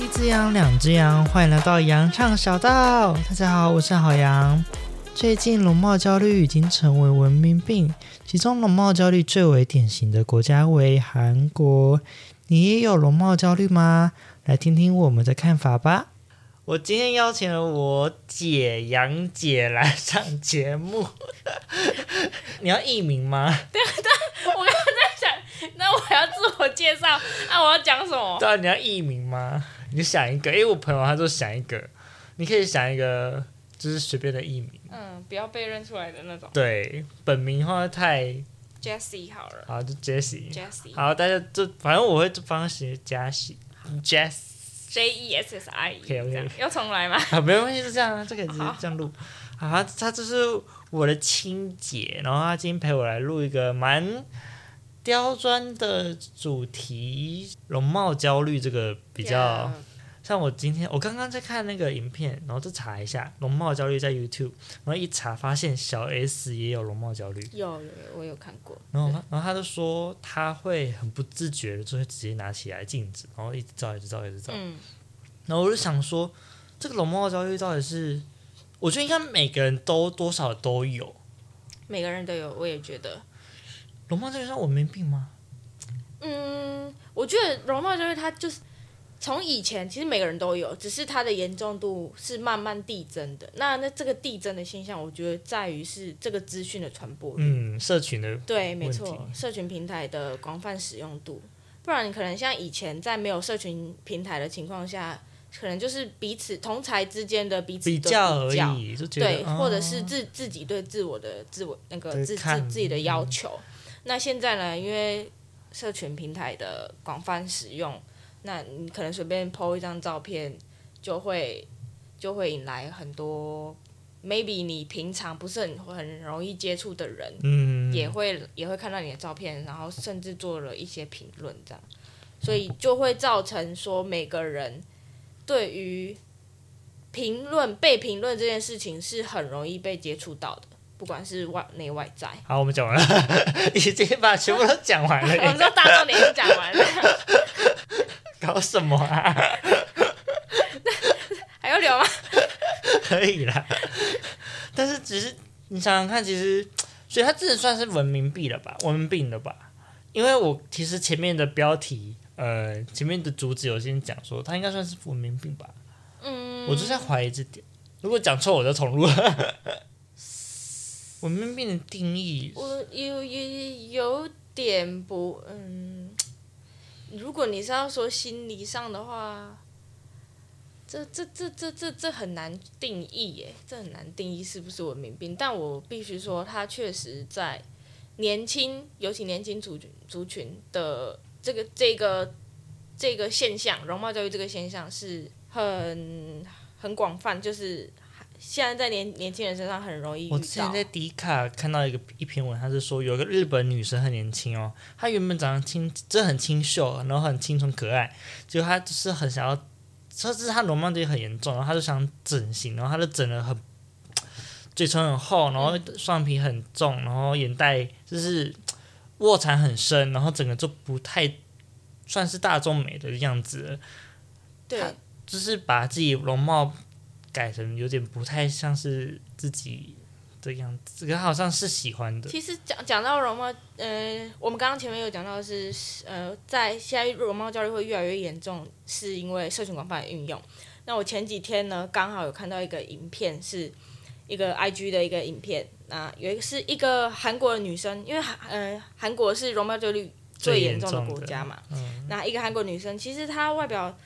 一只羊，两只羊，欢迎来到羊唱小道。大家好，我是好羊。最近容貌焦虑已经成为文明病，其中容貌焦虑最为典型的国家为韩国。你也有容貌焦虑吗？来听听我们的看法吧。我今天邀请了我姐杨姐来上节目。你要艺名吗？对那我要自我介绍，那我要讲什么？对啊，你要艺名吗？你想一个，因为我朋友他说想一个，你可以想一个。就是随便的艺名，嗯，不要被认出来的那种。对，本名的话太，Jessie 好了。好，就 Jessie。Jessie。好，大家就反正我会帮他写 Jessie，J E S S I E。要重来吗？啊，没有关系，就这样啊，这个直接这样录。啊，他他就是我的亲姐，然后他今天陪我来录一个蛮刁钻的主题，容貌焦虑这个比较。像我今天，我刚刚在看那个影片，然后就查一下容貌焦虑在 YouTube，然后一查发现小 S 也有容貌焦虑。有有有，我有看过。然后，然后他就说他会很不自觉的就会直接拿起来镜子，然后一直照，一直照，一直照。嗯。然后我就想说，这个容貌焦虑到底是？我觉得应该每个人都多少都有。每个人都有，我也觉得。容貌焦虑算文明病吗？嗯，我觉得容貌焦虑它就是。从以前其实每个人都有，只是它的严重度是慢慢递增的。那那这个递增的现象，我觉得在于是这个资讯的传播率，嗯，社群的对，没错，社群平台的广泛使用度。不然你可能像以前在没有社群平台的情况下，可能就是彼此同才之间的彼此比较而已，对，哦、或者是自自己对自我的自我那个自自自己的要求。嗯、那现在呢，因为社群平台的广泛使用。那你可能随便 po 一张照片，就会就会引来很多 maybe 你平常不是很很容易接触的人，嗯，也会也会看到你的照片，然后甚至做了一些评论这样，所以就会造成说每个人对于评论被评论这件事情是很容易被接触到的，不管是外内外在。好，我们讲完了，已经把全部都讲完了。我们说大重点都讲完了。搞什么啊？还要聊吗？可以啦，但是只是你想想看，其实所以它这算是文明病了吧？文明病了吧？因为我其实前面的标题，呃，前面的主旨有先讲说，它应该算是文明病吧？嗯，我就在怀疑这点，如果讲错，我就重录。文明病的定义，我有有有点不嗯。如果你是要说心理上的话，这这这这这这很难定义耶，这很难定义是不是文明病。但我必须说，它确实在年轻，尤其年轻族族群的这个这个这个现象，容貌教育这个现象是很很广泛，就是。现在在年年轻人身上很容易遇到。我之前在迪卡看到一个一篇文，他是说有一个日本女生很年轻哦，她原本长得清，这很清秀，然后很清纯可爱，结果她就是很想要，说是她容貌焦虑很严重，然后她就想整形，然后她就整的很，嘴唇很厚，然后双皮很重，然后眼袋就是卧蚕很深，然后整个就不太算是大众美的样子。对，就是把自己容貌。改成有点不太像是自己的样子，可好像是喜欢的。其实讲讲到容貌，呃，我们刚刚前面有讲到的是，呃，在现在容貌焦虑会越来越严重，是因为社群广泛的运用。那我前几天呢，刚好有看到一个影片，是一个 IG 的一个影片，那有一个是一个韩国的女生，因为韩，呃，韩国是容貌焦虑最严重的国家嘛，嗯，那一个韩国女生，其实她外表。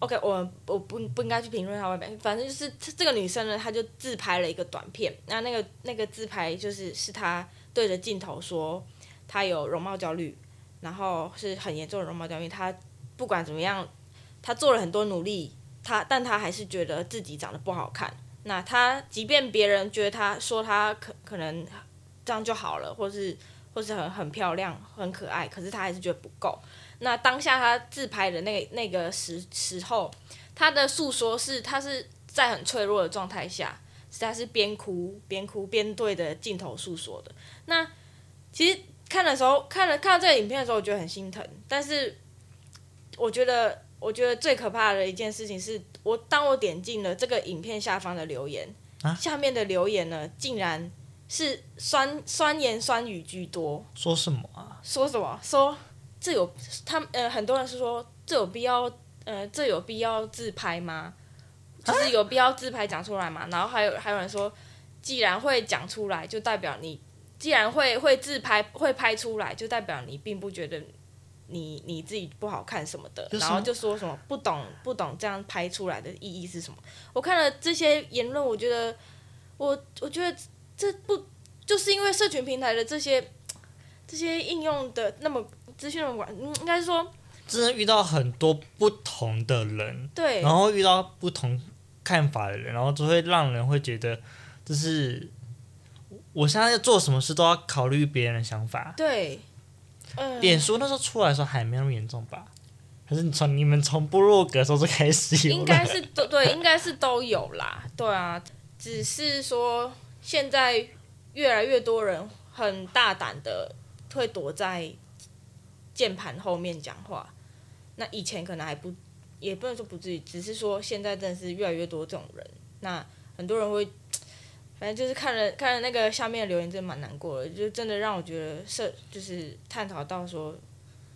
OK，我我不不应该去评论她外表，反正就是这个女生呢，她就自拍了一个短片，那那个那个自拍就是是她对着镜头说她有容貌焦虑，然后是很严重的容貌焦虑，她不管怎么样，她做了很多努力，她但她还是觉得自己长得不好看。那她即便别人觉得她说她可可能这样就好了，或是或是很很漂亮很可爱，可是她还是觉得不够。那当下他自拍的那个那个时时候，他的诉说是他是在很脆弱的状态下，是他是边哭边哭边对着镜头诉说的。那其实看的时候，看了看到这个影片的时候，我觉得很心疼。但是我觉得，我觉得最可怕的一件事情是我当我点进了这个影片下方的留言，啊、下面的留言呢，竟然是酸酸言酸语居多。说什么啊？说什么？说这有他们呃，很多人是说这有必要呃，这有必要自拍吗？就是有必要自拍讲出来吗？然后还有还有人说，既然会讲出来，就代表你既然会会自拍会拍出来，就代表你并不觉得。你你自己不好看什么的，然后就说什么不懂不懂这样拍出来的意义是什么？我看了这些言论，我觉得我我觉得这不就是因为社群平台的这些这些应用的那么资讯那么广，嗯，应该是说真的遇到很多不同的人，对，然后遇到不同看法的人，然后就会让人会觉得就是我现在要做什么事都要考虑别人的想法，对。嗯脸书那时候出来的时候还没那么严重吧？还是从你们从部落格时候就开始有？应该是都对，应该是都有啦。对啊，只是说现在越来越多人很大胆的会躲在键盘后面讲话。那以前可能还不，也不能说不至于，只是说现在真的是越来越多这种人。那很多人会。反正就是看了看了那个下面的留言，真的蛮难过的，就真的让我觉得是就是探讨到说，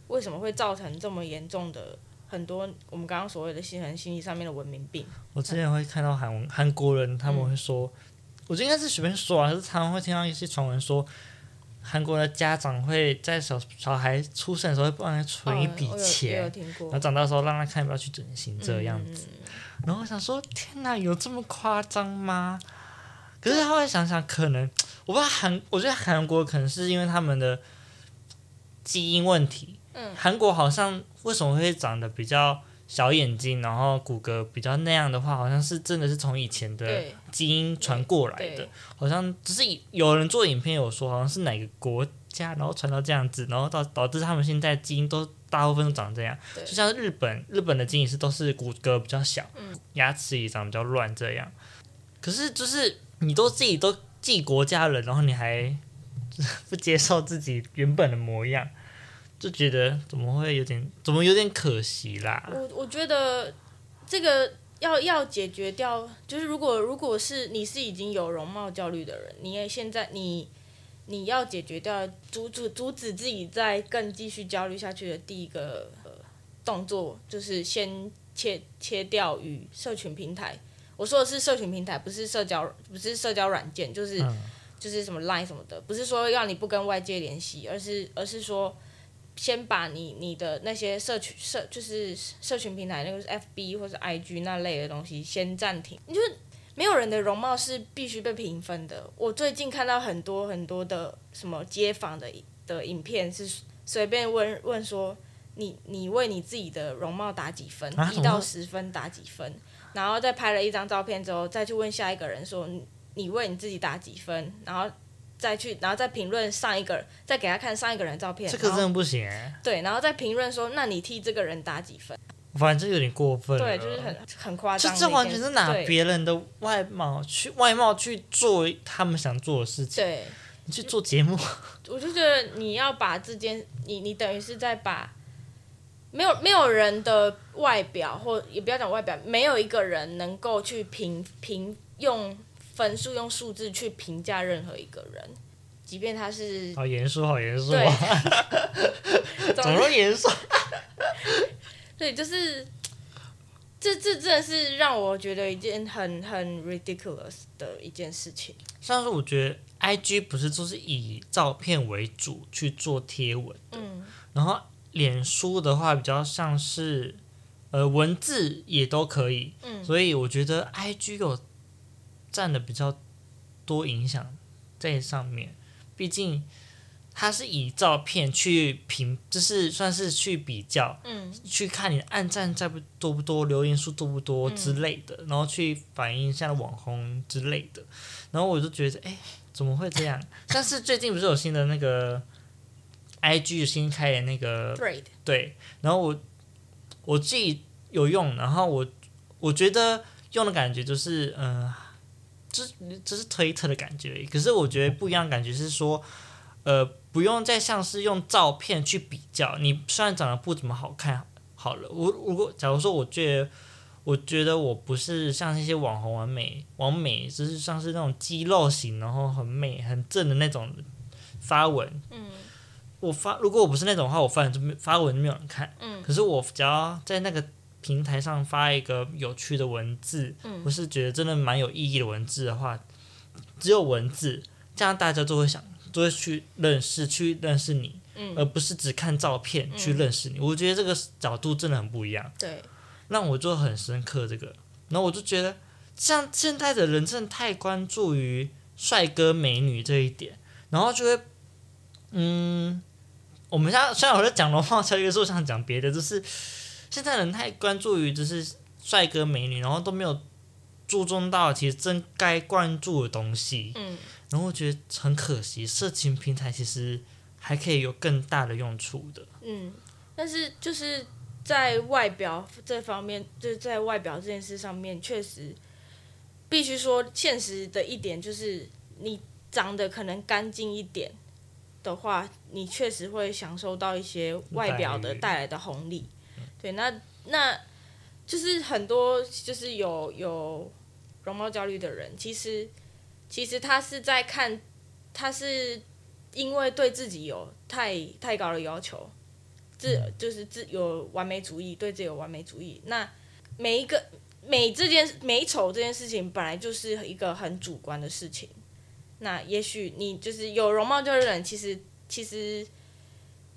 为什么会造成这么严重的很多我们刚刚所谓的心心理上面的文明病。我之前会看到韩韩国人他们会说，嗯、我觉得应该是随便说啊，可是常常会听到一些传闻说，韩国的家长会在小小孩出生的时候会帮他存一笔钱，哦、然后长大的时候让他看要不要去整形这样子。嗯、然后我想说，天哪，有这么夸张吗？可是后来想想，可能我不知道韩，我觉得韩国可能是因为他们的基因问题。嗯。韩国好像为什么会长得比较小眼睛，然后骨骼比较那样的话，好像是真的是从以前的基因传过来的。好像只是有人做影片有说，好像是哪个国家，然后传到这样子，然后导导致他们现在基因都大部分都长这样。就像日本，日本的基因是都是骨骼比较小，牙齿也长比较乱这样。可是就是。你都自己都继国家人，然后你还 不接受自己原本的模样，就觉得怎么会有点，怎么有点可惜啦？我我觉得这个要要解决掉，就是如果如果是你是已经有容貌焦虑的人，你也现在你你要解决掉阻阻阻止自己再更继续焦虑下去的第一个呃动作，就是先切切掉与社群平台。我说的是社群平台，不是社交，不是社交软件，就是、就是什么 Line 什么的，不是说要你不跟外界联系，而是而是说，先把你你的那些社群社就是社群平台，那个是 FB 或者 IG 那类的东西先暂停。你就是没有人的容貌是必须被评分的。我最近看到很多很多的什么街访的的影片，是随便问问说，你你为你自己的容貌打几分？一、啊、到十分打几分？然后再拍了一张照片之后，再去问下一个人说：“你为你自己打几分？”然后再去，然后再评论上一个人，再给他看上一个人的照片。这个真的不行哎。对，然后再评论说：“那你替这个人打几分？”反正有点过分。对，就是很很夸张。这这完全是拿别人的外貌去外貌去做他们想做的事情。对，你去做节目。我就觉得你要把这件，你你等于是在把。没有没有人的外表，或也不要讲外表，没有一个人能够去评评用分数用数字去评价任何一个人，即便他是好严肃，好严肃啊！怎么严肃？对，就是这这真的是让我觉得一件很很 ridiculous 的一件事情。像是我觉得 IG 不是就是以照片为主去做贴文的，嗯，然后。脸书的话比较像是，呃，文字也都可以，嗯，所以我觉得 IG 有占的比较多影响在上面，毕竟它是以照片去评，就是算是去比较，嗯，去看你按赞在不多不多，留言数多不多之类的，嗯，然后去反映一下网红之类的，然后我就觉得，哎，怎么会这样？但是最近不是有新的那个。I G 新开的那个，对，然后我我自己有用，然后我我觉得用的感觉就是，嗯、呃，这这是推特的感觉。可是我觉得不一样的感觉是说，呃，不用再像是用照片去比较，你虽然长得不怎么好看，好了。我如果假如说我觉得，我觉得我不是像那些网红完美、完美，就是像是那种肌肉型，然后很美、很正的那种发文。嗯。我发，如果我不是那种的话，我发文就没发文就没有人看。嗯。可是我只要在那个平台上发一个有趣的文字，嗯。我是觉得真的蛮有意义的文字的话，只有文字，这样大家都会想，都会去认识，去认识你。嗯。而不是只看照片去认识你。嗯。我觉得这个角度真的很不一样。对。让我就很深刻这个，然后我就觉得，像现在的人真的太关注于帅哥美女这一点，然后就会，嗯，我们现在虽然我在讲龙猫焦虑，我想讲别的，就是现在人太关注于就是帅哥美女，然后都没有注重到其实真该关注的东西。嗯。然后我觉得很可惜，色情平台其实还可以有更大的用处的。嗯，但是就是。在外表这方面，就是在外表这件事上面，确实必须说现实的一点就是，你长得可能干净一点的话，你确实会享受到一些外表的带来的红利。对，那那就是很多就是有有容貌焦虑的人，其实其实他是在看，他是因为对自己有太太高的要求。自就是自有完美主义，对自己有完美主义。那每一个美这件美丑这件事情，本来就是一个很主观的事情。那也许你就是有容貌焦虑的人，其实其实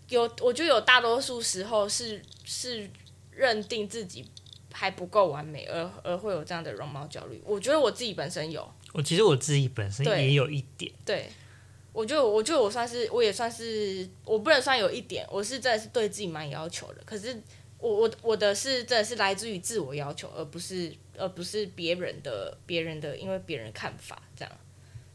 有，我觉得有大多数时候是是认定自己还不够完美，而而会有这样的容貌焦虑。我觉得我自己本身有，我其实我自己本身也有一点，对。对我就我就我算是我也算是我不能算有一点，我是真的是对自己蛮要求的。可是我我我的是真的是来自于自我要求，而不是而不是别人的别人的因为别人看法这样。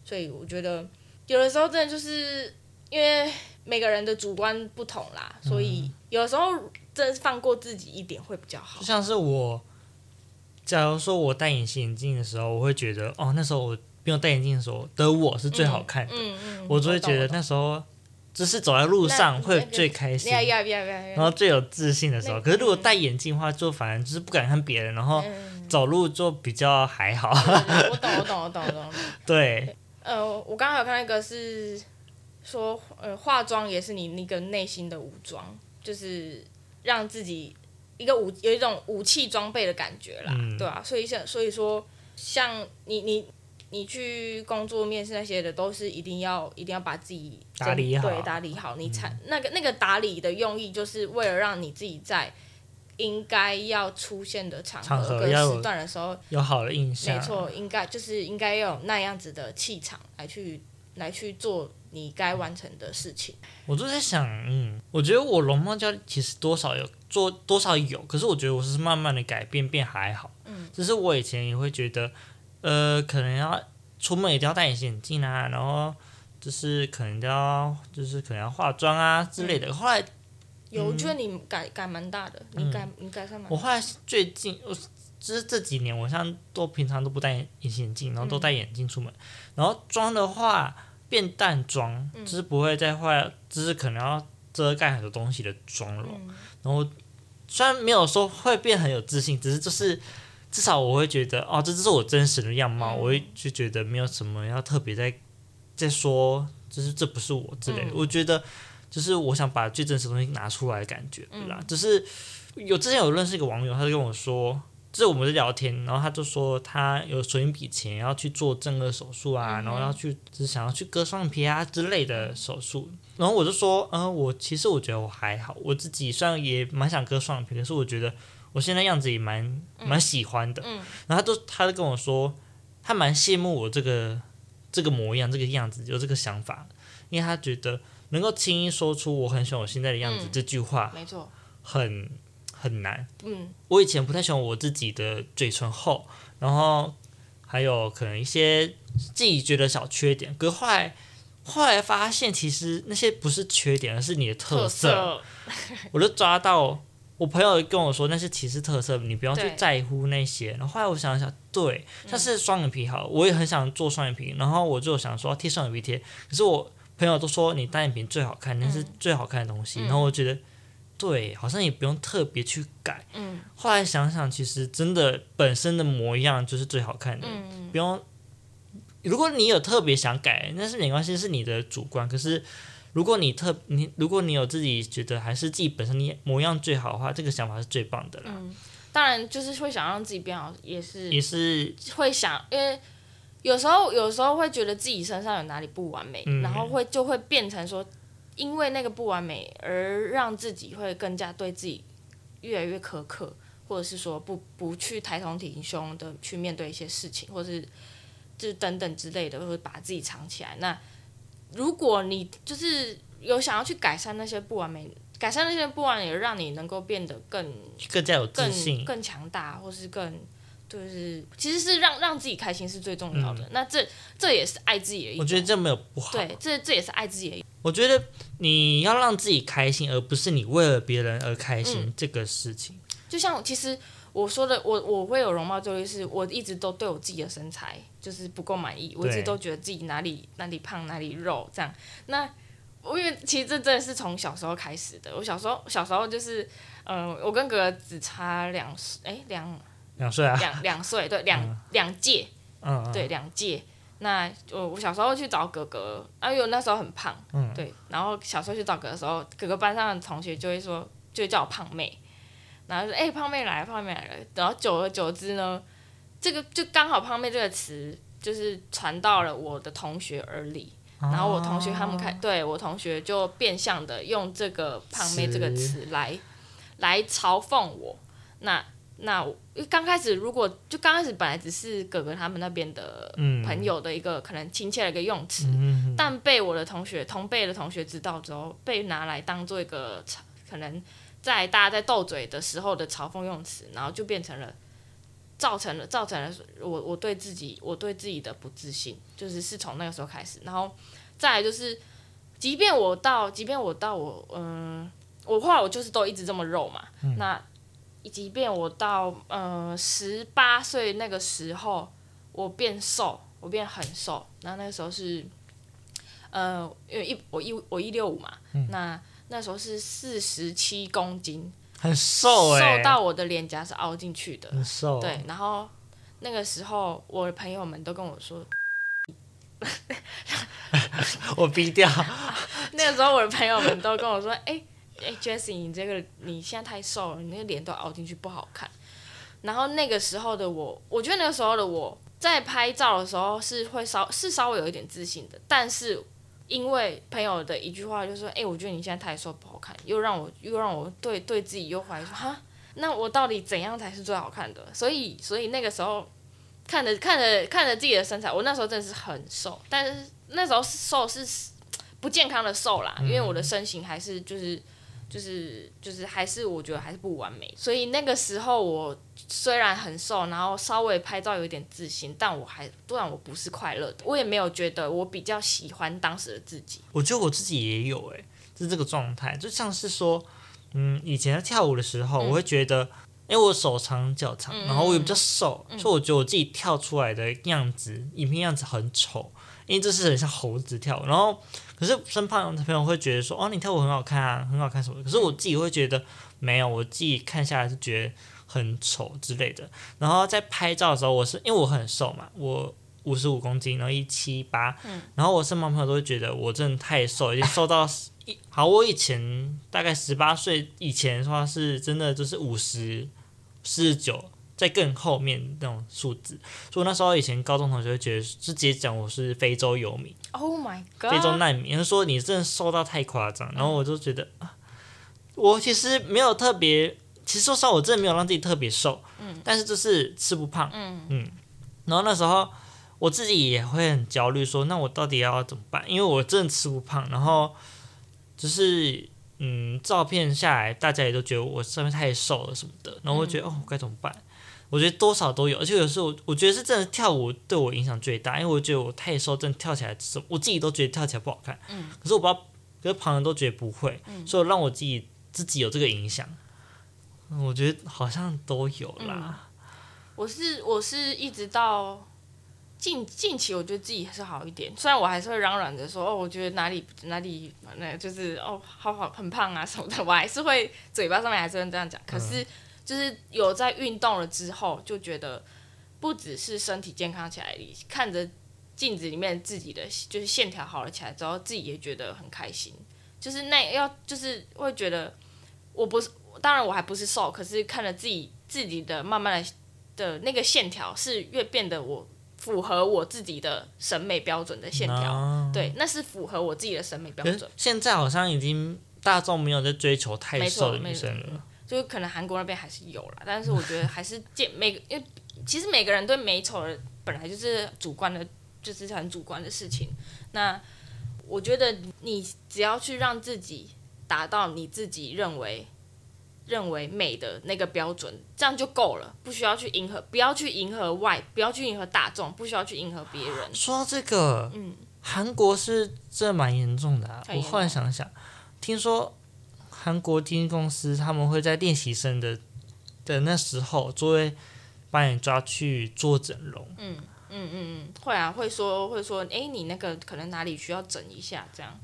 所以我觉得有的时候真的就是因为每个人的主观不同啦，所以有时候真的是放过自己一点会比较好。就像是我，假如说我戴隐形眼镜的时候，我会觉得哦，那时候我。不用戴眼镜的时候的我是最好看的，嗯嗯嗯、我就会觉得那时候就是走在路上会最开心，然后最有自信的时候。可是如果戴眼镜的话，就反而就是不敢看别人，然后走路就比较还好。我懂，我懂，我懂，我懂。对。呃，我刚刚有看到一个是说，呃，化妆也是你那个内心的武装，就是让自己一个武有一种武器装备的感觉啦，嗯、对吧、啊？所以像所以说，像你你。你去工作面试那些的，都是一定要一定要把自己打理好，对，打理好。你才、嗯、那个那个打理的用意，就是为了让你自己在应该要出现的场合跟时段的时候有好的印象。没错，应该就是应该要有那样子的气场来去来去做你该完成的事情。我就在想，嗯，我觉得我容貌焦虑其实多少有做多少有，可是我觉得我是慢慢的改变变还好。嗯，只是我以前也会觉得。呃，可能要出门一定要戴隐形眼镜啊，然后就是可能要就是可能要化妆啊之类的。嗯、后来有，我觉得你改改蛮大的，你改、嗯、你改善蛮。我后来最近，我就是这几年，我像都平常都不戴隐形眼镜，然后都戴眼镜出门。嗯、然后妆的话变淡妆，就是不会再化，就是可能要遮盖很多东西的妆容。嗯、然后虽然没有说会变很有自信，只是就是。至少我会觉得哦，这就是我真实的样貌，嗯、我会就觉得没有什么要特别在在说，就是这不是我之类的。嗯、我觉得就是我想把最真实的东西拿出来的感觉，对啦。嗯、就是有之前有认识一个网友，他就跟我说，就是我们在聊天，然后他就说他有存一笔钱要去做正颌手术啊，嗯、然后要去只想要去割双眼皮啊之类的手术。然后我就说，嗯、呃，我其实我觉得我还好，我自己虽然也蛮想割双眼皮，可是我觉得。我现在样子也蛮蛮喜欢的，嗯嗯、然后他就他就跟我说，他蛮羡慕我这个这个模样这个样子有这个想法，因为他觉得能够轻易说出我很喜欢我现在的样子、嗯、这句话，没错，很很难。嗯，我以前不太喜欢我自己的嘴唇厚，然后还有可能一些自己觉得小缺点，可是后来后来发现其实那些不是缺点，而是你的特色，特色我就抓到。我朋友跟我说那是其实特色，你不要去在乎那些。然后后来我想想，对，像是双眼皮好，我也很想做双眼皮，然后我就想说贴双眼皮贴。可是我朋友都说你单眼皮最好看，那是最好看的东西。嗯、然后我觉得对，好像也不用特别去改。嗯，后来想想，其实真的本身的模样就是最好看的，嗯，不用。如果你有特别想改，那是没关系，是你的主观。可是如果你特你，如果你有自己觉得还是自己本身你模样最好的话，这个想法是最棒的啦。嗯，当然就是会想让自己变好，也是也是会想，因为有时候有时候会觉得自己身上有哪里不完美，嗯，然后会就会变成说。因为那个不完美，而让自己会更加对自己越来越苛刻，或者是说不不去抬头挺胸的去面对一些事情，或者是就等等之类的，或者把自己藏起来。那如果你就是有想要去改善那些不完美，改善那些不完美，让你能够变得更更加有自信、更更强大，或是更就是其实是让让自己开心是最重要的。嗯、那这这也是爱自己的一种。我觉得这没有不好。对，这这也是爱自己的。我觉得你要让自己开心，而不是你为了别人而开心、嗯、这个事情。就像其实我说的，我我会有容貌焦虑，是我一直都对我自己的身材就是不够满意，我一直都觉得自己哪里哪里胖哪里肉这样。那我因为其实这真的是从小时候开始的。我小时候小时候就是，嗯、呃，我跟哥哥只差两岁，哎，两两岁啊，两两岁，对，两、嗯、两届，嗯，嗯，对，两届。那我我小时候去找哥哥，啊，因为我那时候很胖，嗯，对，然后小时候去找哥哥的时候，哥哥班上的同学就会说，就会叫我胖妹，然后说，哎、欸，胖妹来了，胖妹来了，然后久而久之呢，这个就刚好胖妹这个词就是传到了我的同学耳里，然后我同学他们开，对我同学就变相的用这个胖妹这个词来来嘲讽我，那。那我刚开始，如果就刚开始本来只是哥哥他们那边的朋友的一个可能亲切的一个用词，嗯，但被我的同学同辈的同学知道之后，被拿来当做一个可能在大家在斗嘴的时候的嘲讽用词，然后就变成了造成了造成了我我对自己我对自己的不自信，就是是从那个时候开始，然后再来就是，即便我到即便我到我嗯，我后来我就是都一直这么肉嘛，嗯，那。即便我到呃十八岁那个时候，我变瘦，我变很瘦。然后那个时候是，呃，因为一我一我一六五嘛，嗯、那那时候是四十七公斤，很瘦哎、欸，瘦到我的脸颊是凹进去的，很瘦。对，然后那个时候我的朋友们都跟我说，我逼掉。那个时候我的朋友们都跟我说，哎、欸。哎，Jessie，你这个你现在太瘦了，你那个脸都凹进去不好看。然后那个时候的我，我觉得那个时候的我在拍照的时候是会稍是稍微有一点自信的，但是因为朋友的一句话就说：“哎，我觉得你现在太瘦不好看。”又让我又让我对对自己又怀疑说：“哈，那我到底怎样才是最好看的？”所以所以那个时候看着看着看着自己的身材，我那时候真的是很瘦，但是那时候瘦是不健康的瘦啦，因为我的身形还是就是。就是就是还是我觉得还是不完美，所以那个时候我虽然很瘦，然后稍微拍照有点自信，但我还不然我不是快乐的，我也没有觉得我比较喜欢当时的自己。我觉得我自己也有诶、欸，就是这个状态，就像是说，嗯，以前在跳舞的时候，嗯、我会觉得，因为我手长脚长，然后我也比较瘦，嗯、所以我觉得我自己跳出来的样子，影片样子很丑。因为这是很像猴子跳，然后可是身旁的朋友会觉得说，哦，你跳舞很好看啊，很好看什么的。可是我自己会觉得没有，我自己看下来是觉得很丑之类的。然后在拍照的时候，我是因为我很瘦嘛，我五十五公斤，然后一七八，然后我身旁朋友都会觉得我真的太瘦，已经瘦到一好。我以前大概十八岁以前的话，是真的就是五十四十九。在更后面那种数字，所以那时候以前高中同学会觉得是直接讲我是非洲游民，Oh my God，非洲难民，他说你真的瘦到太夸张，然后我就觉得，嗯、我其实没有特别，其实说实话我真的没有让自己特别瘦，嗯，但是就是吃不胖，嗯。嗯，然后那时候我自己也会很焦虑，说那我到底要怎么办？因为我真的吃不胖，然后就是嗯，照片下来大家也都觉得我上面太瘦了什么的，然后我觉得、嗯、哦，该怎么办？我觉得多少都有，而且有时候我觉得是真的跳舞对我影响最大，因为我觉得我太瘦，真的跳起来，我自己都觉得跳起来不好看。嗯。可是我不知道，可是旁人都觉得不会，嗯、所以让我自己自己有这个影响。我觉得好像都有啦。嗯、我是我是一直到近近期我觉得自己还是好一点，虽然我还是会嚷嚷着说哦，我觉得哪里哪里那就是哦，好好很胖啊什么的，我还是会嘴巴上面还是会这样讲。可是就是有在运动了之后，就觉得不只是身体健康起来，看着镜子里面自己的就是线条好了起来之后，自己也觉得很开心。就是那要就是会觉得我不是，当然我还不是瘦，可是看着自己自己的慢慢的的那个线条是越变得我。符合我自己的审美标准的线条，no. 对，那是符合我自己的审美标准。现在好像已经大众没有在追求太瘦的女生了，就可能韩国那边还是有啦，但是我觉得还是见每个，因为其实每个人对美丑的本来就是主观的，就是很主观的事情。那我觉得你只要去让自己达到你自己认为。认为美的那个标准，这样就够了，不需要去迎合，不要去迎合外，不要去迎合大众，不需要去迎合别人。说到这个，嗯，韩国是这蛮严重的啊。我后来想想，听说韩国经纪公司他们会在练习生的的那时候，就会把你抓去做整容。嗯嗯嗯嗯，会啊，会说会说，哎，你那个可能哪里需要整一下这样。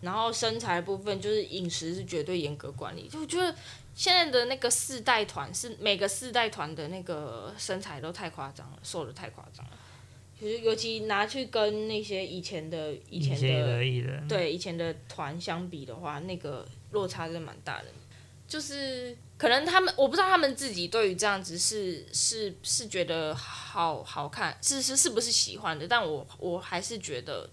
然后身材部分就是饮食是绝对严格管理，就我觉得。现在的那个四代团是每个四代团的那个身材都太夸张了，瘦的太夸张了。其实尤其拿去跟那些以前的以前的对以前的团相比的话，那个落差真的蛮大的。就是可能他们我不知道他们自己对于这样子是是是觉得好好看，是是是不是喜欢的？但我我还是觉得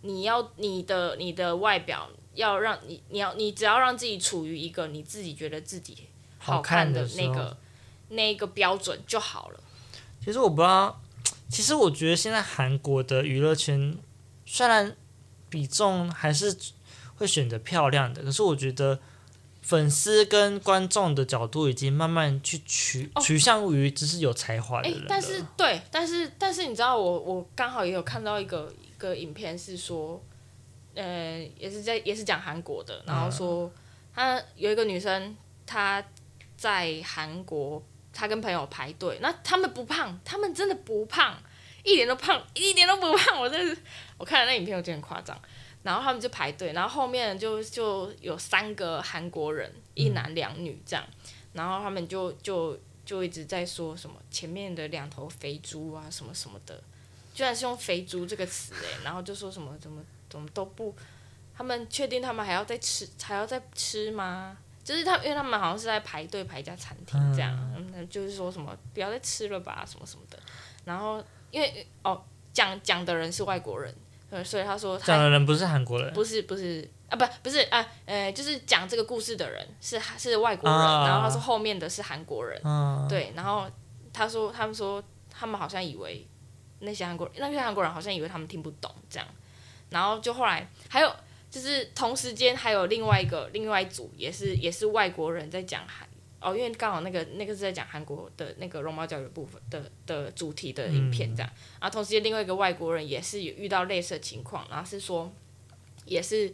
你要你的你的外表。要让你，你要你只要让自己处于一个你自己觉得自己好看的那个那个标准就好了。其实我不知道，其实我觉得现在韩国的娱乐圈虽然比重还是会选择漂亮的，可是我觉得粉丝跟观众的角度已经慢慢去取、哦、取向于只是有才华的人。但是对，但是但是你知道我，我我刚好也有看到一个一个影片是说。呃，也是在也是讲韩国的，然后说她有一个女生，她在韩国，她跟朋友排队，那他们不胖，他们真的不胖，一点都胖，一点都不胖，我真是我看了那影片，我觉得很夸张。然后他们就排队，然后后面就就有三个韩国人，一男两女这样，然后他们就就就一直在说什么前面的两头肥猪啊什么什么的，居然是用肥猪这个词哎，然后就说什么怎么。怎么都不，他们确定他们还要再吃，还要再吃吗？就是他，因为他们好像是在排队排一家餐厅这样，就是说什么不要再吃了吧，什么什么的。然后因为哦，讲讲的人是外国人，所以他说他讲的人不是韩国人，不是不是啊，不不是啊，呃，就是讲这个故事的人是是外国人，啊，然后他说后面的是韩国人，啊，对，然后他说他们说他们好像以为那些韩国那些韩国人好像以为他们听不懂这样。然后就后来还有就是同时间还有另外一个另外一组也是也是外国人在讲韩哦，因为刚好那个那个是在讲韩国的那个容貌焦虑部分的的主题的影片这样，嗯、然后同时另外一个外国人也是有遇到类似的情况，然后是说也是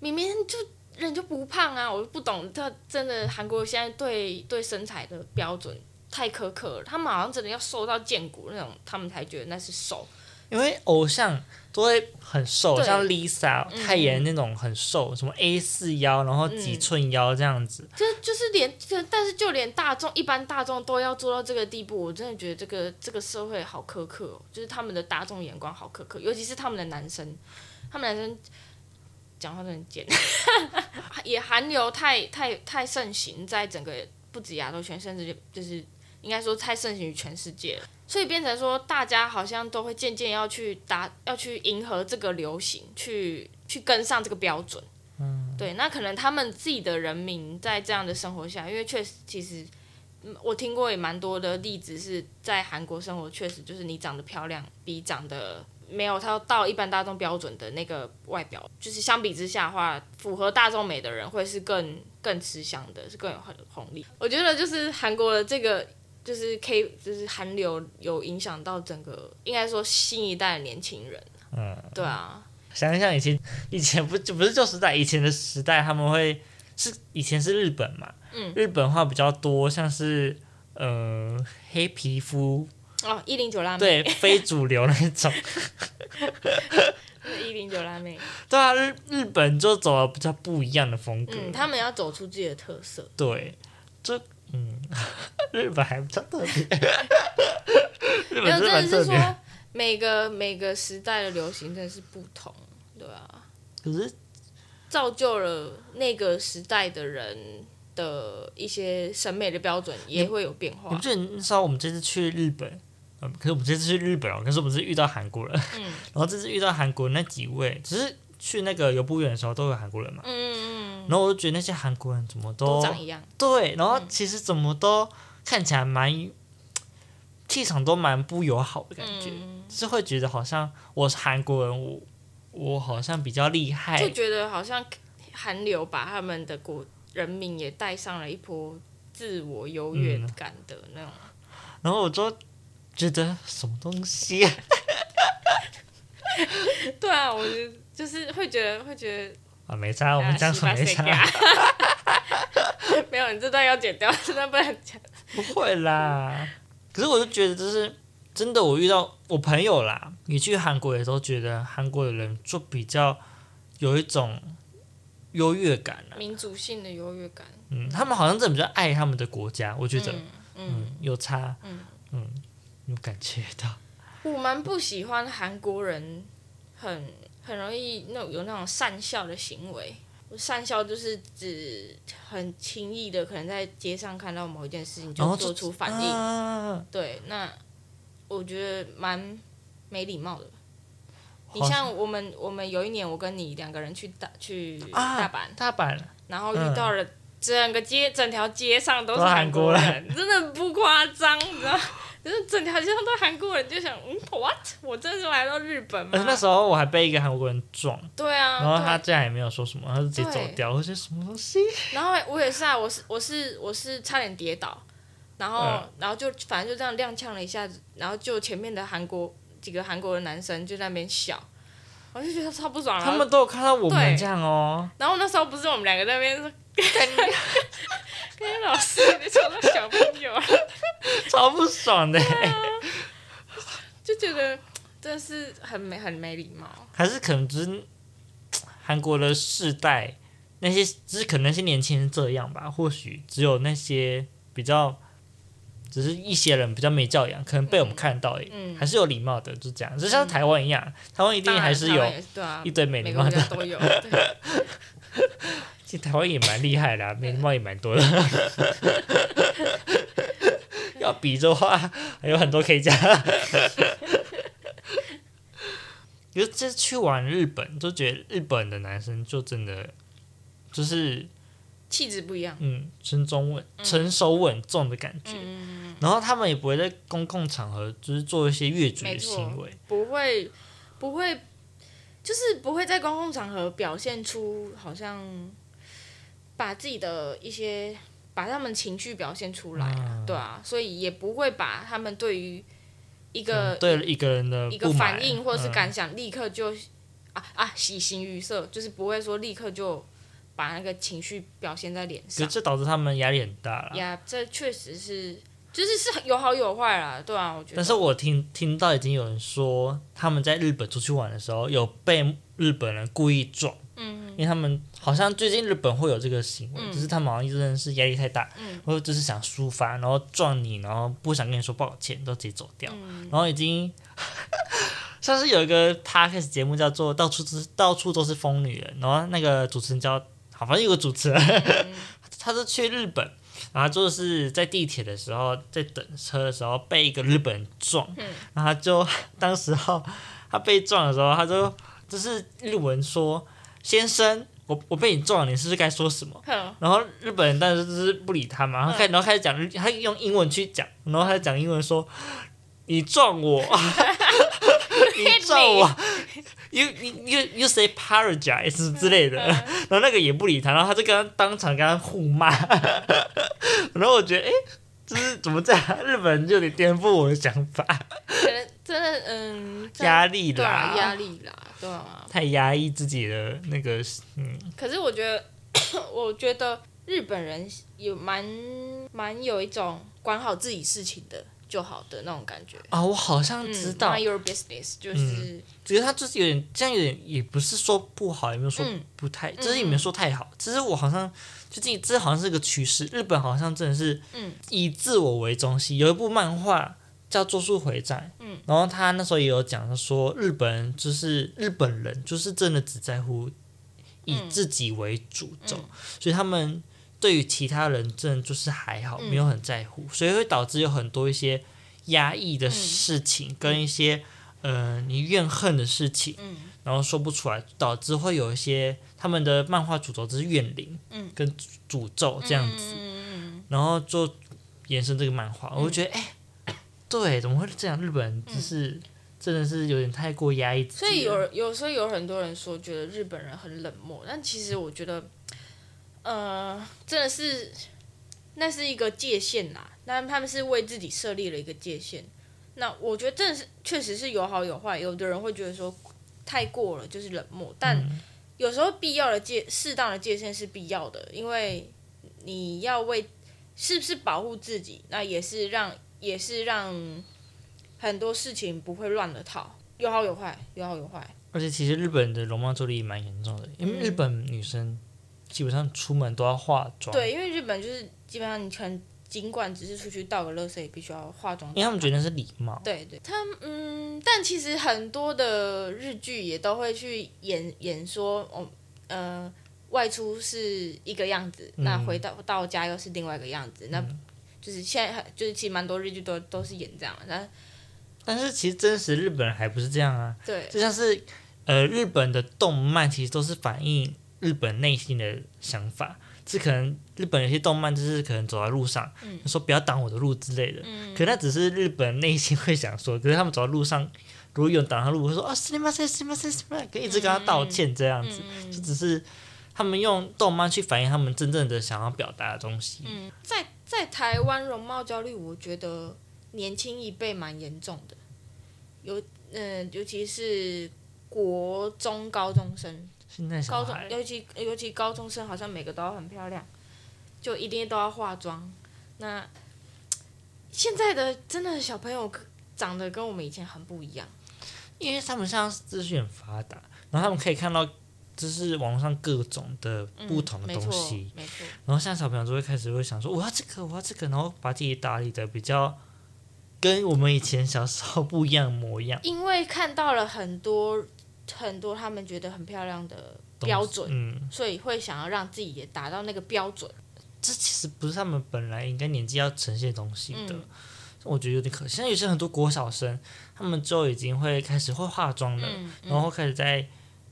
明明就人就不胖啊，我就不懂他真的韩国现在对对身材的标准太苛刻了，他们好像真的要瘦到见骨那种，他们才觉得那是瘦，因为偶像。都会很瘦，像 Lisa、嗯、泰妍那种很瘦，什么 A 四腰，然后几寸腰这样子。就就是连，但是就连大众一般大众都要做到这个地步，我真的觉得这个这个社会好苛刻哦，就是他们的大众眼光好苛刻，尤其是他们的男生，他们男生讲话都很贱，也韩流太太太盛行在整个不止亚洲圈，甚至就就是应该说太盛行于全世界了。所以变成说，大家好像都会渐渐要去达，要去迎合这个流行，去去跟上这个标准。嗯，对。那可能他们自己的人民在这样的生活下，因为确实，其实我听过也蛮多的例子，是在韩国生活，确实就是你长得漂亮，比长得没有他到一般大众标准的那个外表，就是相比之下的话，符合大众美的人会是更更吃香的，是更有很红利。我觉得就是韩国的这个。就是 K，就是韩流有影响到整个，应该说新一代的年轻人。嗯，对啊。想一想以前，以前不就不是旧时代，以前的时代他们会是以前是日本嘛，嗯，日本话比较多，像是呃黑皮肤哦，一零九辣妹，对，非主流那种。一零九辣妹。对啊，日日本就走了比较不一样的风格。嗯，他们要走出自己的特色。对，这嗯，日本还比较特别。日本真的是说，每个每个时代的流行真的是不同，对啊。可是。造就了那个时代的人的一些审美的标准也会有变化。你不觉得那时候我们这次去日本，嗯，可是我们这次去日本哦，可是我们是遇到韩国人，嗯，然后这次遇到韩国那几位，只是去那个游步远的时候都有韩国人嘛，嗯嗯，然后我就觉得那些韩国人怎么都，都长一样，对，然后其实怎么都看起来蛮气场都蛮不友好的感觉，嗯，就是会觉得好像我是韩国人我。我好像比较厉害，就觉得好像韩流把他们的国人民也带上了一波自我优越感的那种。嗯、然后我就觉得什么东西、啊？对啊，我就就是会觉得会觉得啊，没差，我们这样说没差。没有，你这段要剪掉，这段不能剪。不会啦，可是我就觉得就是。真的，我遇到我朋友啦，你去韩国也都觉得韩国的人就比较有一种优越感啊，民族性的优越感。嗯，他们好像真的比较爱他们的国家，我觉得，嗯，嗯有差，嗯嗯，有感觉到。我蛮不喜欢韩国人很很容易那种有那种善笑的行为。善笑就是指很轻易的，可能在街上看到某一件事情就做出反应。啊、对，那。我觉得蛮没礼貌的。你像我们，我们有一年，我跟你两个人去大去大阪，啊，大阪，然后遇到了整个街，整条街上都是韩国人，真的不夸张，你知道？就是整条街上都是韩国人，就想，嗯，what？我真的是来到日本吗？那时候我还被一个韩国人撞，对啊，然后他竟然也没有说什么，他就直接走掉，我说什么东西？然后我也是啊，我是我是我是差点跌倒。然后，嗯、然后就反正就这样踉跄了一下子，然后就前面的韩国几个韩国的男生就在那边笑，我就觉得超不爽。他们都有看到我们这样哦。然后那时候不是我们两个在那边跟跟老师你说那小朋友，超不爽的，啊。就觉得真的是很没很没礼貌。还是可能只是韩国的世代那些，只是可能那些年轻人这样吧。或许只有那些比较。只是一些人比较没教养，可能被我们看到，嗯，还是有礼貌的，就这样。就像台湾一样，台湾一定还是有一堆没礼貌的，都有。其实台湾也蛮厉害的，啊，没礼貌也蛮多的。要比的话，还有很多可以讲。就这次去玩日本，就觉得日本的男生就真的就是。气质不一样，嗯，成中稳、成熟稳重的感觉，嗯、然后他们也不会在公共场合就是做一些越矩的行为，不会，不会，就是不会在公共场合表现出好像把自己的一些把他们情绪表现出来对啊，所以也不会把他们对于一个、嗯、对一个人的一个反应或者是感想立刻就、嗯、啊啊喜形于色，就是不会说立刻就。把那个情绪表现在脸上，这导致他们压力很大了。呀，这确实是，就是是有好有坏啦，对啊，我觉得。但是我听听到已经有人说，他们在日本出去玩的时候，有被日本人故意撞。嗯。因为他们好像最近日本会有这个行为，嗯、就是他们好像真的是压力太大，嗯、或者就是想抒发，然后撞你，然后不想跟你说抱歉，都直接走掉。嗯、然后已经，像是有一个 podcast 节目叫做《到处都是到处都是疯女人》，然后那个主持人叫。好，反正有个主持人，嗯、他是去日本，然后就是在地铁的时候，在等车的时候被一个日本人撞，嗯、然后他就当时候他被撞的时候，他就就是日文说：“先生，我我被你撞了，你是不是该说什么？”嗯、然后日本人当时就是不理他嘛，然后开然后开始讲，他用英文去讲，然后他讲英文说：“你撞我，你撞我。” You you you say apologize 之类的，然后那个也不理他，然后他就跟他当场跟他互骂，然后我觉得，哎，这是怎么这样？日本人就有点颠覆我的想法。可能真的，嗯，压力啦，压力啦，对啊。太压抑自己的那个，嗯。可是我觉得，我觉得日本人有蛮蛮有一种管好自己事情的就好的那种感觉。啊，我好像知道。Mind your business 就是，觉得他就是有点这样，有点也不是说不好，也没有说不太，就、嗯、是也没有说太好。只是我好像最近这好像是个趋势，日本好像真的是以自我为中心。有一部漫画叫《咒术回战》，嗯，然后他那时候也有讲说，日本人就是日本人就是真的只在乎以自己为主轴，嗯、所以他们。对于其他人，真的就是还好，没有很在乎，嗯、所以会导致有很多一些压抑的事情，嗯、跟一些呃你怨恨的事情，嗯、然后说不出来，导致会有一些他们的漫画主轴就是怨灵，嗯、跟诅咒这样子，嗯、然后就延伸这个漫画，嗯、我就觉得哎，对，怎么会这样？日本人就是、嗯、真的是有点太过压抑，所以有有时候有很多人说觉得日本人很冷漠，但其实我觉得。呃，真的是，那是一个界限啦。那他们是为自己设立了一个界限。那我觉得这是确实是有好有坏。有的人会觉得说太过了就是冷漠，但有时候必要的界适当的界限是必要的，因为你要为是不是保护自己，那也是让也是让很多事情不会乱了套。有好有坏，有好有坏。而且其实日本的容貌焦虑蛮严重的，因为日本女生。基本上出门都要化妆。对，因为日本就是基本上你可能尽管只是出去倒个垃圾，也必须要化妆。因为他们觉得那是礼貌。对对，他嗯，但其实很多的日剧也都会去演演说，哦，呃，外出是一个样子，嗯、那回到到家又是另外一个样子，嗯、那就是现在就是其实蛮多日剧都都是演这样的。但但是其实真实日本人还不是这样啊。对。就像是呃，日本的动漫其实都是反映。日本内心的想法，是可能日本有些动漫就是可能走在路上，嗯、说不要挡我的路之类的。嗯、可那只是日本内心会想说，可是他们走在路上，如果有人挡他路，会说啊，すみません、すみません、すみません，可以一直跟他道歉这样子。嗯、就只是他们用动漫去反映他们真正的想要表达的东西。嗯、在在台湾容貌焦虑，我觉得年轻一辈蛮严重的，尤嗯、呃，尤其是国中高中生。 高中尤其尤其高中生好像每个都要很漂亮，就一定都要化妆。那现在的真的小朋友长得跟我们以前很不一样，因为他们现在资讯很发达，然后他们可以看到就是网络上各种的不同的东西，嗯、没错。然后现在小朋友就会开始会想说我要这个我要这个，然后把自己打理的比较跟我们以前小时候不一样的模样，因为看到了很多。很多他们觉得很漂亮的标准，嗯，所以会想要让自己也达到那个标准。这其实不是他们本来应该年纪要呈现东西的，嗯、我觉得有点可惜。现在有些很多国小生，他们就已经会开始会化妆了，嗯嗯、然后开始在，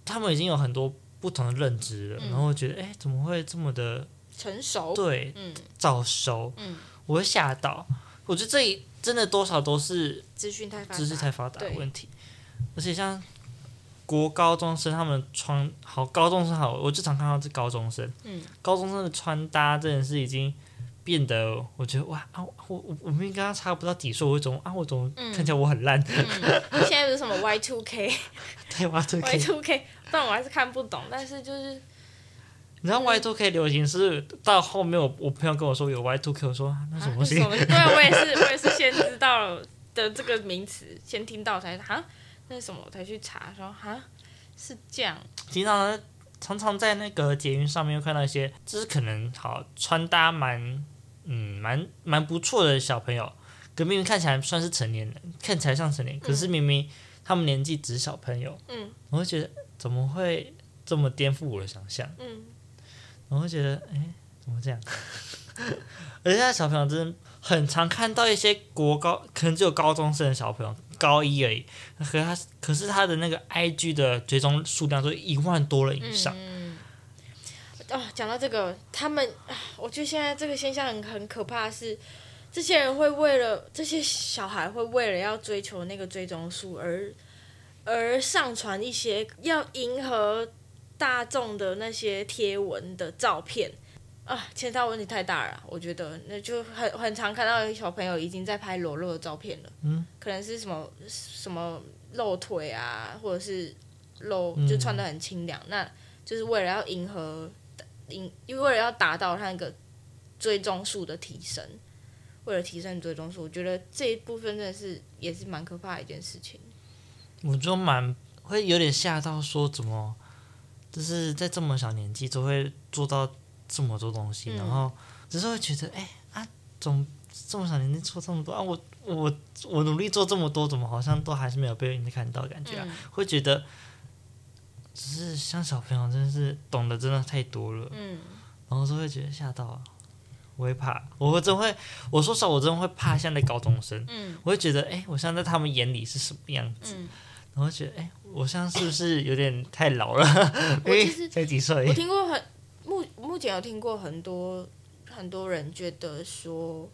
他们已经有很多不同的认知了，嗯、然后觉得，哎，怎么会这么的成熟？对，嗯，早熟，嗯，我会吓到。我觉得这里真的多少都是资讯太发达，知识太发达的问题，而且像。国高中生他们穿好，高中生好，我就常看到这高中生。嗯，高中生的穿搭真的是已经变得，我觉得哇啊，我我我明明跟他差不到几岁，我怎么啊，我怎么看起来我很烂？嗯、现在不是什么 Y two K，对 Y two K，Y two K，但我还是看不懂。但是就是，你知道 Y two K 流行是到后面我我朋友跟我说有 Y two K，我说那什么东西？啊、对，我也是，我也是先知道的这个名词，先听到才哈。那什么，我才去查说哈，是这样。经常常常在那个捷运上面看到一些，就是可能好穿搭蛮嗯蛮蛮不错的小朋友，可明明看起来算是成年人，看起来像成年人，可是明明他们年纪只是小朋友。嗯。我会觉得怎么会这么颠覆我的想象？嗯。我会觉得哎，怎么这样？而且小朋友真的很常看到一些国高，可能只有高中生的小朋友。高一而已，可他可是他的那个 IG 的追踪数量都一万多人以上。哦，讲到这个，他们，我觉得现在这个现象很很可怕是，这些人会为了这些小孩会为了要追求那个追踪数而而上传一些要迎合大众的那些贴文的照片。啊，牵到问题太大了，我觉得那就很很常看到有小朋友已经在拍裸露的照片了，嗯，可能是什么什么露腿啊，或者是露就穿的很清凉，嗯、那就是为了要迎合，迎因为为了要达到他那个追踪数的提升，为了提升追踪数，我觉得这一部分真的是也是蛮可怕的一件事情。我就蛮会有点吓到，说怎么就是在这么小年纪就会做到这么多东西，嗯、然后只是会觉得，哎啊，总这么小年纪做这么多啊，我我我努力做这么多，怎么好像都还是没有被人家看到感觉啊？嗯、会觉得只是像小朋友，真的是懂得真的太多了，嗯，然后就会觉得吓到啊。我会怕，我会真会，我说实话，我真的会怕现在高中生。嗯，我会觉得，哎，我现在在他们眼里是什么样子？嗯，然后觉得，哎，我现在是不是有点太老了？我其实 才几岁？我听过很目目前有听过很多很多人觉得说，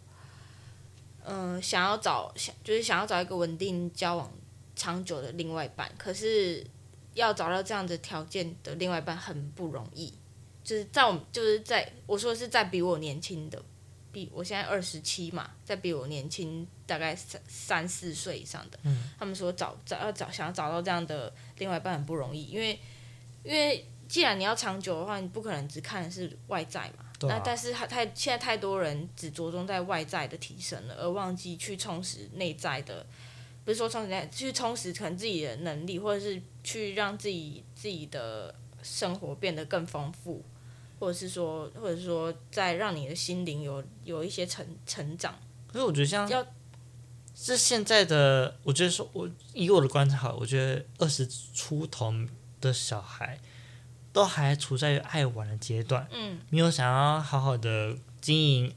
嗯、呃，想要找想就是想要找一个稳定交往长久的另外一半，可是要找到这样的条件的另外一半很不容易。就是在我，就是在我说的是在比我年轻的，比我现在二十七嘛，在比我年轻大概三三四岁以上的，嗯、他们说找找要找想要找到这样的另外一半很不容易，因为因为既然你要长久的话，你不可能只看的是外在嘛，啊、那但是他太现在太多人只着重在外在的提升了，而忘记去充实内在的，不是说充实内在，去充实可能自己的能力，或者是去让自己自己的生活变得更丰富。或者是说，或者是说，在让你的心灵有有一些成成长。可是我觉得像，要是现在的，我觉得说，我以我的观察，我觉得二十出头的小孩，都还处在于爱玩的阶段，嗯，没有想要好好的经营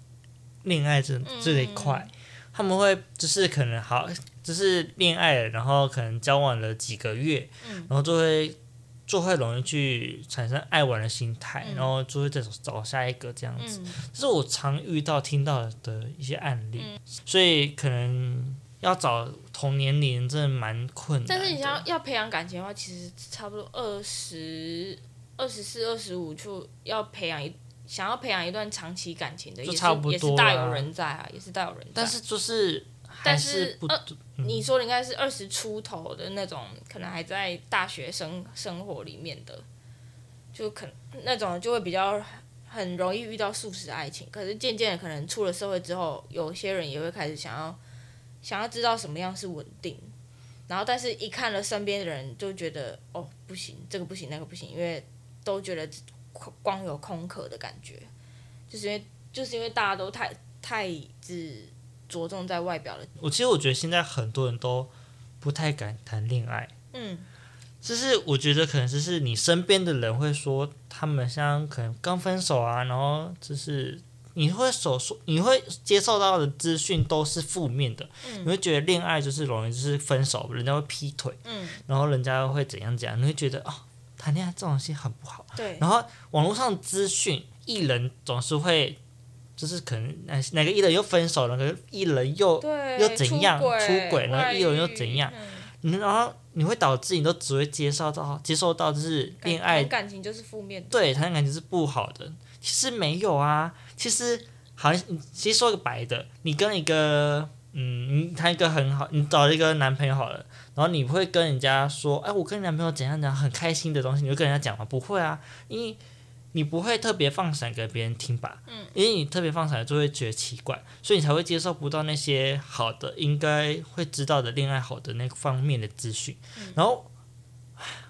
恋爱这这一块，嗯、他们会就是可能好，就是恋爱，然后可能交往了几个月，嗯，然后就会。就会容易去产生爱玩的心态，嗯、然后就会再找下一个这样子。嗯、这是我常遇到、听到的一些案例，嗯、所以可能要找同年龄真的蛮困难。但是你想要要培养感情的话，其实差不多二十二十四、二十五就要培养一想要培养一段长期感情的，也是也是大有人在啊，也是大有人在。但是就是。但是，是呃，你说的应该是二十出头的那种，可能还在大学生生活里面的，就可能那种就会比较很容易遇到速食爱情。可是渐渐的，可能出了社会之后，有些人也会开始想要想要知道什么样是稳定。然后，但是一看了身边的人，就觉得哦，不行，这个不行，那个不行，因为都觉得光有空壳的感觉，就是因为就是因为大家都太太只。着重在外表了，我其实我觉得现在很多人都不太敢谈恋爱，嗯，就是我觉得可能就是你身边的人会说，他们像可能刚分手啊，然后就是你会所说，你会接受到的资讯都是负面的，嗯，你会觉得恋爱就是容易就是分手，人家会劈腿，嗯，然后人家会怎样怎样，你会觉得哦，谈恋爱这种东西很不好，对，然后网络上资讯，艺人总是会。就是可能哪哪个艺人又分手了，哪个艺人又又怎样出轨，出轨然后艺人又怎样，嗯、然后你会导致你都只会接受到接受到就是恋爱感，感情就是负面的，对，谈恋感情是不好的。其实没有啊，其实好像其实说个白的，你跟一个嗯，你谈一个很好，你找了一个男朋友好了，然后你会跟人家说，哎，我跟你男朋友怎样怎样很开心的东西，你会跟人家讲吗？不会啊，因为。你不会特别放闪给别人听吧？嗯，因为你特别放闪就会觉得奇怪，所以你才会接受不到那些好的，应该会知道的恋爱好的那方面的资讯。嗯，然后，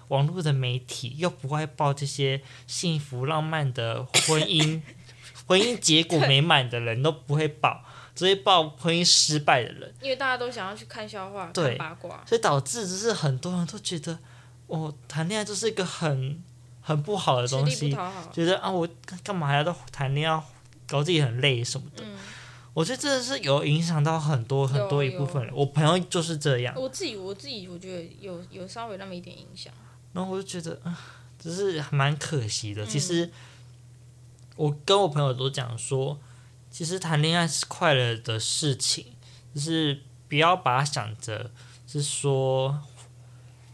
网络的媒体又不会报这些幸福浪漫的婚姻，婚姻结果美满的人都不会报，只会报婚姻失败的人。因为大家都想要去看笑话、对，看八卦，所以导致就是很多人都觉得，哦，谈恋爱就是一个很。很不好的东西，觉得啊，我干嘛还要谈恋爱，搞自己很累什么的。嗯、我觉得这是有影响到很多很多一部分人。我朋友就是这样。我自己我自己我觉得有有稍微那么一点影响。然后我就觉得啊，只是蛮可惜的。其实我跟我朋友都讲说，其实谈恋爱是快乐的事情，就是不要把它想着是说。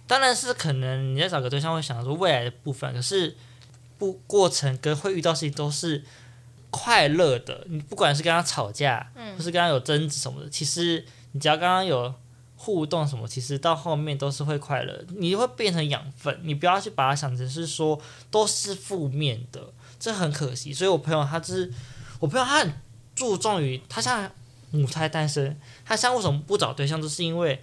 当然是可能你在找个对象会想说未来的部分，可是不过程跟会遇到事情都是快乐的。你不管是跟他吵架，嗯，或是跟他有争执什么的，其实你只要刚刚有互动什么，其实到后面都是会快乐。你会变成养分，你不要去把它想成是说都是负面的，这很可惜。所以我朋友他就是我朋友，他很注重于他像。母胎单身，他现在为什么不找对象，就是因为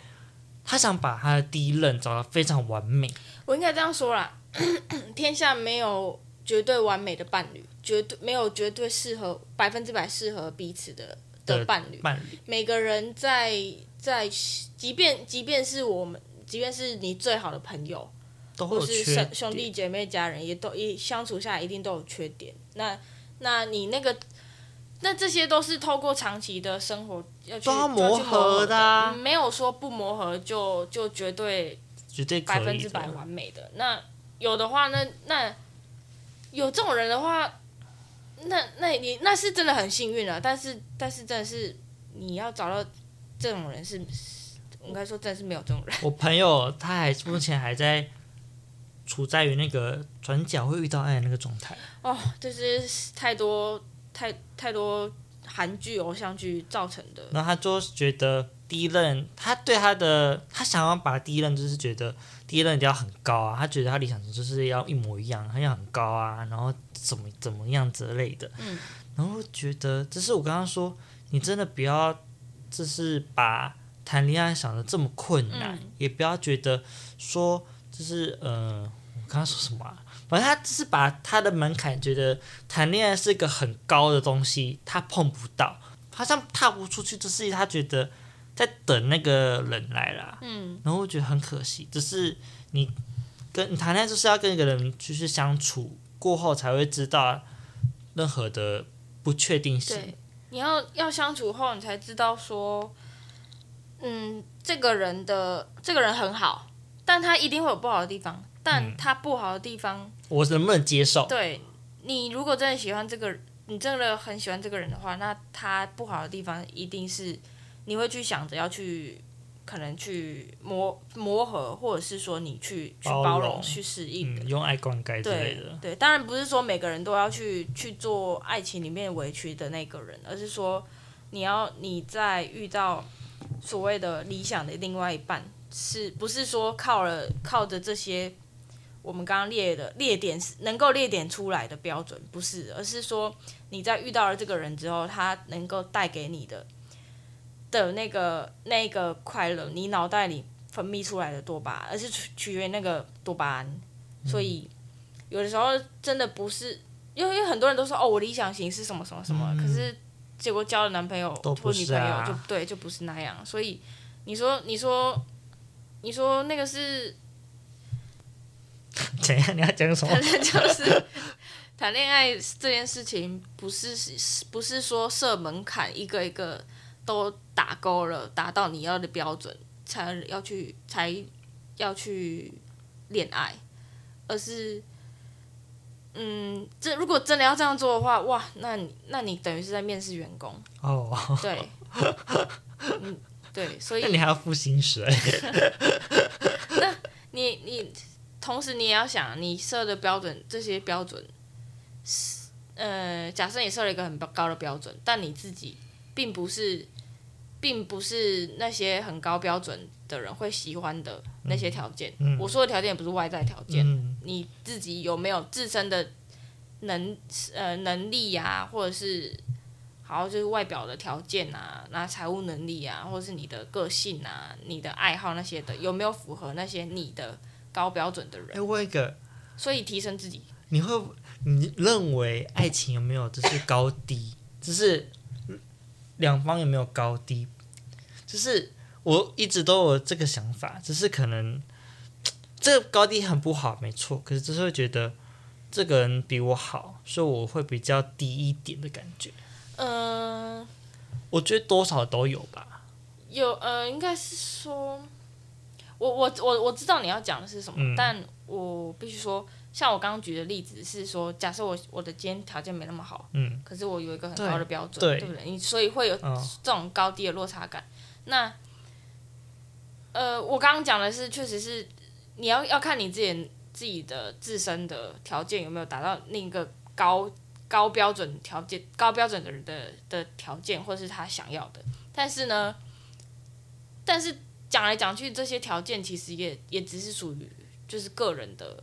他想把他的第一任找得非常完美。我应该这样说啦，天下没有绝对完美的伴侣，绝对没有绝对适合百分之百适合彼此的的伴侣。伴侣，每个人在在，即便即便是我们，即便是你最好的朋友，或是兄兄弟姐妹家人，也都一相处下来一定都有缺点。那那你那个。那这些都是透过长期的生活要去磨合的，没有说不磨合就就绝对绝对百分之百完美的。那有的话，那那有这种人的话，那那你那是真的很幸运了。但是但是真的是你要找到这种人是，应该说真的是没有这种人。我朋友他还目前还在处在于那个转角会遇到爱的那个状态。哦，就是太多。太太多韩剧偶像剧造成的，然后他就觉得第一任，他对他的他想要把第一任就是觉得第一任一定要很高啊，他觉得他理想中就是要一模一样，他要很高啊，然后怎么怎么样之类的，嗯，然后觉得这是我刚刚说，你真的不要就是把谈恋爱想的这么困难，嗯，也不要觉得说就是呃，我刚刚说什么啊？反正他只是把他的门槛觉得谈恋爱是一个很高的东西，他碰不到，好像踏不出去，就是他觉得在等那个人来啦。嗯，然后我觉得很可惜，只是你跟你谈恋爱就是要跟一个人就是相处过后才会知道任何的不确定性。对，你要要相处后，你才知道说，嗯，这个人的这个人很好，但他一定会有不好的地方。但他不好的地方，我能不能接受？对，你如果真的喜欢这个，你真的很喜欢这个人的话，那他不好的地方一定是你会去想着要去，可能去磨磨合，或者是说你去去包容、去适应、嗯，用爱灌溉之类的。对，对，当然不是说每个人都要去去做爱情里面委屈的那个人，而是说你要你在遇到所谓的理想的另外一半，是不是说靠了靠着这些？我们刚刚列的列点是能够列点出来的标准，不是，而是说你在遇到了这个人之后，他能够带给你的的那个那个快乐，你脑袋里分泌出来的多巴胺，而是取取决于那个多巴胺。所以有的时候真的不是，因为因为很多人都说哦，我理想型是什么什么什么，可是结果交了男朋友或女朋友就对，就不是那样。所以你说你说你说那个是。怎样？你要讲什么？反正就是 谈恋爱这件事情，不是不是说设门槛，一个一个都打勾了，达到你要的标准才要去才要去恋爱，而是，嗯，这如果真的要这样做的话，哇，那你那你等于是在面试员工哦，oh. 对，嗯，对，所以 那你还要付薪水，那你你。同时，你也要想，你设的标准，这些标准，是呃，假设你设了一个很高的标准，但你自己并不是，并不是那些很高标准的人会喜欢的那些条件。我说的条件也不是外在条件，嗯、你自己有没有自身的能呃能力呀、啊，或者是好就是外表的条件啊，那财务能力啊，或者是你的个性啊，你的爱好那些的，有没有符合那些你的？高标准的人，哎，问一个，所以提升自己。你会，你认为爱情有没有只是高低？只是两方有没有高低？就是我一直都有这个想法，只是可能 这个高低很不好，没错。可是只是会觉得这个人比我好，所以我会比较低一点的感觉。嗯、呃，我觉得多少都有吧。有，呃，应该是说。我我我我知道你要讲的是什么，嗯、但我必须说，像我刚刚举的例子是说，假设我我的今天条件没那么好，嗯，可是我有一个很高的标准，对，对不对？你所以会有这种高低的落差感。哦、那，呃，我刚刚讲的是，确实是你要要看你自己自己的自身的条件有没有达到另一个高高标准条件、高标准的人的的条件，或是他想要的。但是呢，但是。讲来讲去，这些条件其实也也只是属于就是个人的、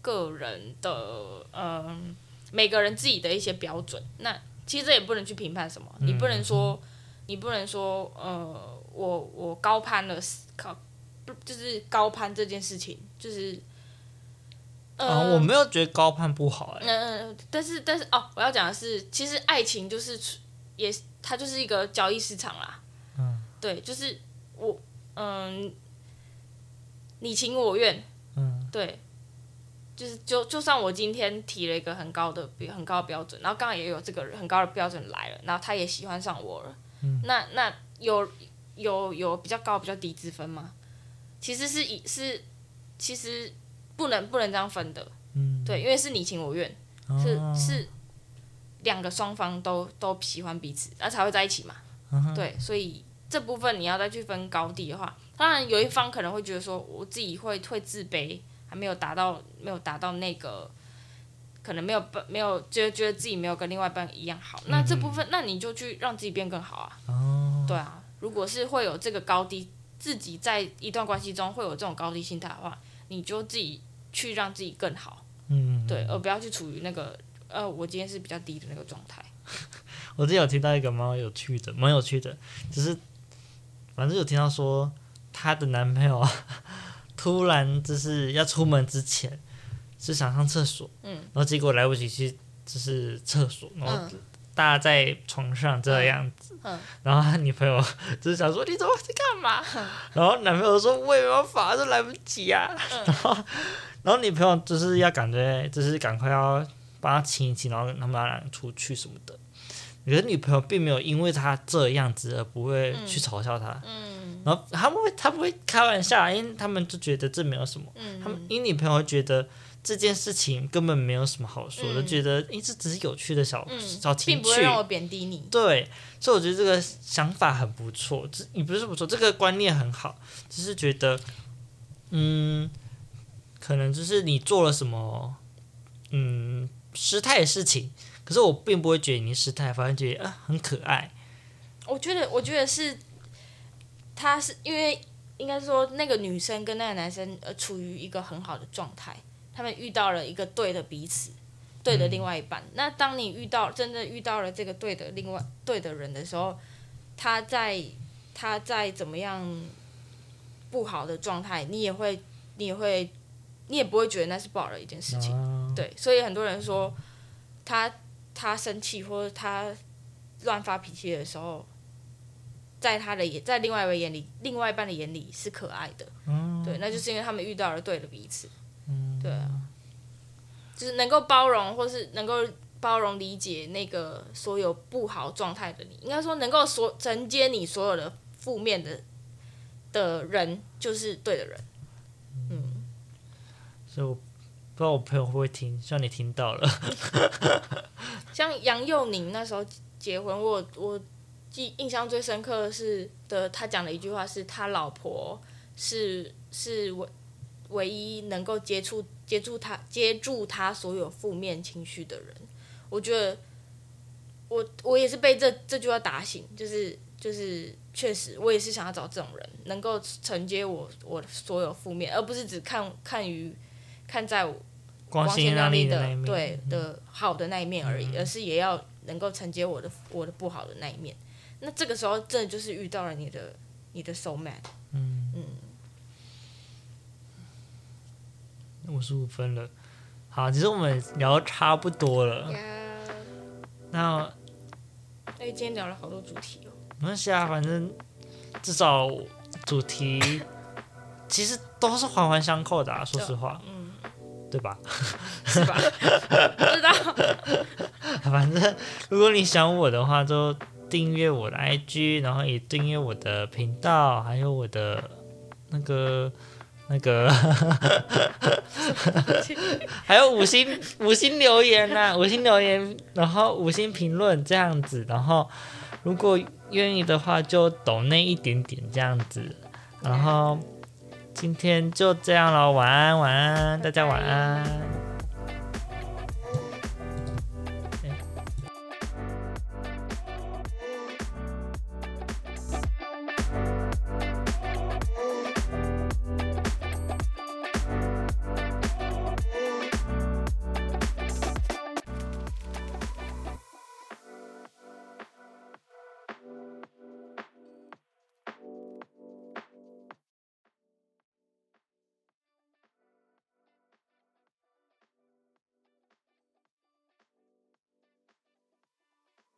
个人的，嗯，每个人自己的一些标准。那其实这也不能去评判什么，你不能说你不能说呃，我我高攀了，高不就是高攀这件事情，就是。呃、哦，我没有觉得高攀不好哎、欸。嗯、呃，但是但是哦，我要讲的是，其实爱情就是也它就是一个交易市场啦。嗯。对，就是我嗯，你情我愿。嗯。对。就是就就算我今天提了一个很高的很高的标准，然后刚好也有这个很高的标准来了，然后他也喜欢上我了。嗯。那那有有有比较高比较低之分吗？其实是以是其实。不能不能这样分的，嗯，对，因为是你情我愿，哦、是是两个双方都都喜欢彼此，那才会在一起嘛，嗯、对，所以这部分你要再去分高低的话，当然有一方可能会觉得说，我自己会会自卑，还没有达到没有达到那个，可能没有没有觉得觉得自己没有跟另外一半一样好，那这部分、嗯、那你就去让自己变更好啊，哦、对啊，如果是会有这个高低，自己在一段关系中会有这种高低心态的话。你就自己去让自己更好，嗯，对，而不要去处于那个呃，我今天是比较低的那个状态。我之前有听到一个蛮有趣的，蛮有趣的，只是反正有听到说她的男朋友 突然就是要出门之前是想上厕所，嗯，然后结果来不及去就是厕所，然后。嗯搭在床上这样子，嗯嗯、然后他女朋友 就是想说，你怎么在干嘛？嗯、然后男朋友说我也没办法，都来不及啊。嗯、然后然后女朋友就是要感觉，就是赶快要帮他亲一亲，然后他们俩出去什么的。可是女朋友并没有因为他这样子而不会去嘲笑他，然后他们会他不会开玩笑，因为他们就觉得这没有什么，嗯、他们因为女朋友会觉得。这件事情根本没有什么好说的，嗯、觉得诶，这只是有趣的小、嗯、小情趣，并不会让我贬低你。对，所以我觉得这个想法很不错，这你不是不错，这个观念很好，只是觉得，嗯，可能就是你做了什么，嗯，失态的事情，可是我并不会觉得你失态，反而觉得啊很可爱。我觉得，我觉得是，他是因为应该说那个女生跟那个男生呃处于一个很好的状态。他们遇到了一个对的彼此，对的另外一半。那当你遇到真的遇到了这个对的另外对的人的时候，他在他在怎么样不好的状态，你也会你也会你也不会觉得那是不好的一件事情。对，所以很多人说他他生气或者他乱发脾气的时候，在他的眼在另外一位眼里，另外一半的眼里是可爱的。嗯、对，那就是因为他们遇到了对的彼此。对啊，就是能够包容，或是能够包容理解那个所有不好状态的你，应该说能够所承接你所有的负面的的人，就是对的人。嗯，所以我不知道我朋友会不会听，希望你听到了。像杨佑宁那时候结婚，我我记印象最深刻的是的，他讲的一句话是他老婆是是唯。唯一能够接触、接住他、接住他所有负面情绪的人，我觉得我我也是被这这句话打醒，就是就是确实，我也是想要找这种人，能够承接我我所有负面，而不是只看看于看在我光鲜亮丽的，的对的好的那一面而已，嗯、而是也要能够承接我的我的不好的那一面。那这个时候，真的就是遇到了你的你的 soul mate，嗯嗯。五十五分了，好，其实我们聊差不多了。Yeah. 那，哎，今天聊了好多主题哦。没关系啊，反正至少主题其实都是环环相扣的啊，说实话，嗯，对吧？是吧？不知道。反正如果你想我的话，就订阅我的 IG，然后也订阅我的频道，还有我的那个。那个，还有五星五星留言呐、啊，五星留言，然后五星评论这样子，然后如果愿意的话就抖那一点点这样子，然后今天就这样了，晚安晚安，大家晚安。